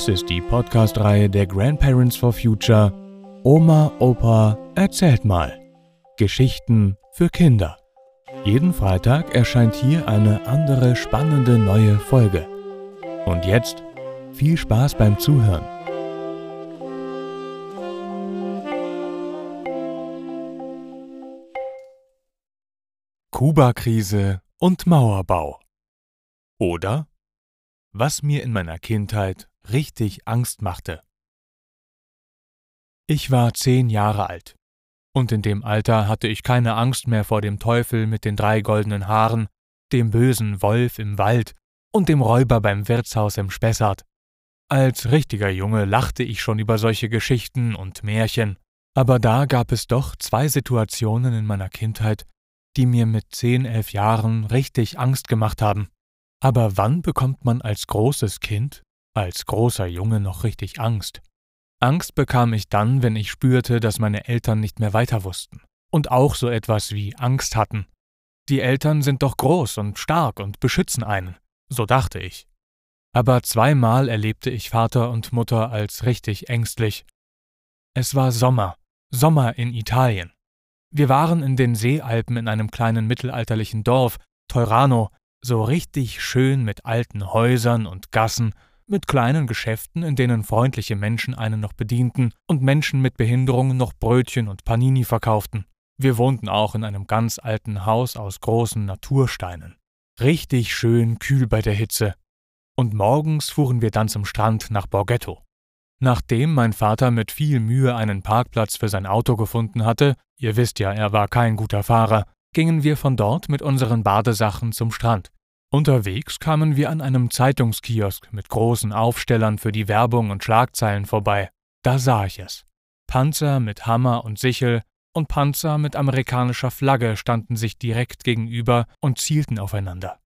Dies ist die Podcast-Reihe der Grandparents for Future Oma, Opa, erzählt mal. Geschichten für Kinder. Jeden Freitag erscheint hier eine andere spannende neue Folge. Und jetzt viel Spaß beim Zuhören. Kuba-Krise und Mauerbau. Oder was mir in meiner Kindheit richtig Angst machte. Ich war zehn Jahre alt, und in dem Alter hatte ich keine Angst mehr vor dem Teufel mit den drei goldenen Haaren, dem bösen Wolf im Wald und dem Räuber beim Wirtshaus im Spessart. Als richtiger Junge lachte ich schon über solche Geschichten und Märchen, aber da gab es doch zwei Situationen in meiner Kindheit, die mir mit zehn, elf Jahren richtig Angst gemacht haben. Aber wann bekommt man als großes Kind als großer Junge noch richtig Angst. Angst bekam ich dann, wenn ich spürte, dass meine Eltern nicht mehr weiter wussten und auch so etwas wie Angst hatten. Die Eltern sind doch groß und stark und beschützen einen, so dachte ich. Aber zweimal erlebte ich Vater und Mutter als richtig ängstlich. Es war Sommer, Sommer in Italien. Wir waren in den Seealpen in einem kleinen mittelalterlichen Dorf, Teurano, so richtig schön mit alten Häusern und Gassen mit kleinen Geschäften, in denen freundliche Menschen einen noch bedienten und Menschen mit Behinderungen noch Brötchen und Panini verkauften. Wir wohnten auch in einem ganz alten Haus aus großen Natursteinen. Richtig schön kühl bei der Hitze. Und morgens fuhren wir dann zum Strand nach Borghetto. Nachdem mein Vater mit viel Mühe einen Parkplatz für sein Auto gefunden hatte, ihr wisst ja, er war kein guter Fahrer, gingen wir von dort mit unseren Badesachen zum Strand. Unterwegs kamen wir an einem Zeitungskiosk mit großen Aufstellern für die Werbung und Schlagzeilen vorbei. Da sah ich es. Panzer mit Hammer und Sichel und Panzer mit amerikanischer Flagge standen sich direkt gegenüber und zielten aufeinander.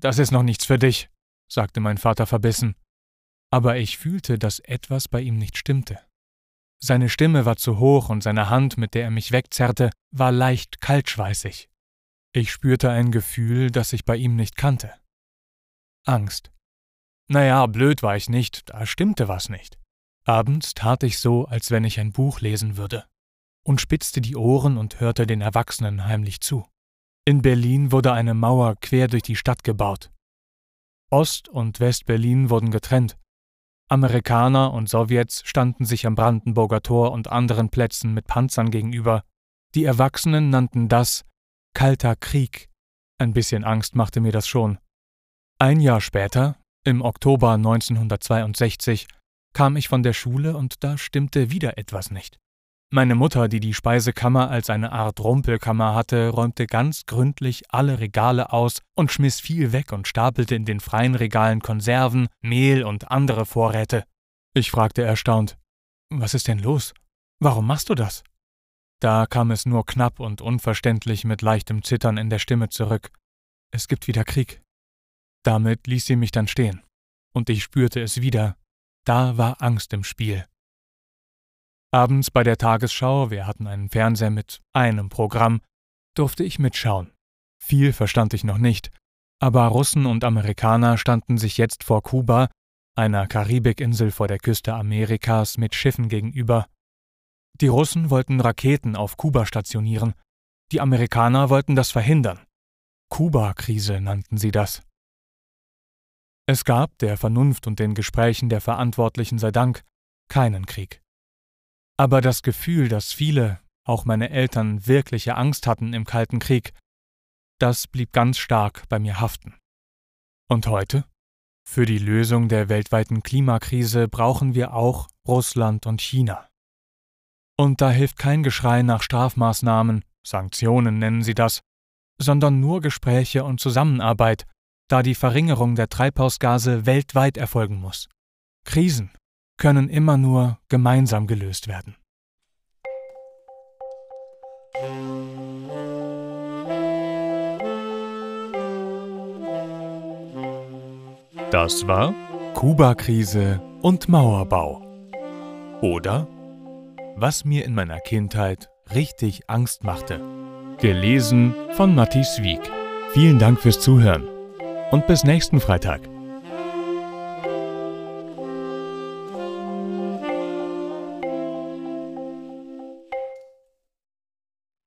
Das ist noch nichts für dich, sagte mein Vater verbissen. Aber ich fühlte, dass etwas bei ihm nicht stimmte. Seine Stimme war zu hoch und seine Hand, mit der er mich wegzerrte, war leicht kaltschweißig. Ich spürte ein Gefühl, das ich bei ihm nicht kannte. Angst. Naja, blöd war ich nicht, da stimmte was nicht. Abends tat ich so, als wenn ich ein Buch lesen würde, und spitzte die Ohren und hörte den Erwachsenen heimlich zu. In Berlin wurde eine Mauer quer durch die Stadt gebaut. Ost- und West-Berlin wurden getrennt. Amerikaner und Sowjets standen sich am Brandenburger Tor und anderen Plätzen mit Panzern gegenüber. Die Erwachsenen nannten das Kalter Krieg. Ein bisschen Angst machte mir das schon. Ein Jahr später, im Oktober 1962, kam ich von der Schule und da stimmte wieder etwas nicht. Meine Mutter, die die Speisekammer als eine Art Rumpelkammer hatte, räumte ganz gründlich alle Regale aus und schmiss viel weg und stapelte in den freien Regalen Konserven, Mehl und andere Vorräte. Ich fragte erstaunt, was ist denn los? Warum machst du das? Da kam es nur knapp und unverständlich mit leichtem Zittern in der Stimme zurück. Es gibt wieder Krieg. Damit ließ sie mich dann stehen, und ich spürte es wieder. Da war Angst im Spiel. Abends bei der Tagesschau, wir hatten einen Fernseher mit einem Programm, durfte ich mitschauen. Viel verstand ich noch nicht, aber Russen und Amerikaner standen sich jetzt vor Kuba, einer Karibikinsel vor der Küste Amerikas, mit Schiffen gegenüber die Russen wollten Raketen auf Kuba stationieren, die Amerikaner wollten das verhindern. Kuba-Krise nannten sie das. Es gab, der Vernunft und den Gesprächen der Verantwortlichen sei Dank, keinen Krieg. Aber das Gefühl, dass viele, auch meine Eltern, wirkliche Angst hatten im Kalten Krieg, das blieb ganz stark bei mir haften. Und heute? Für die Lösung der weltweiten Klimakrise brauchen wir auch Russland und China. Und da hilft kein Geschrei nach Strafmaßnahmen, Sanktionen nennen sie das, sondern nur Gespräche und Zusammenarbeit, da die Verringerung der Treibhausgase weltweit erfolgen muss. Krisen können immer nur gemeinsam gelöst werden. Das war Kuba-Krise und Mauerbau. Oder was mir in meiner Kindheit richtig Angst machte. Gelesen von Matthias Wieck. Vielen Dank fürs Zuhören und bis nächsten Freitag.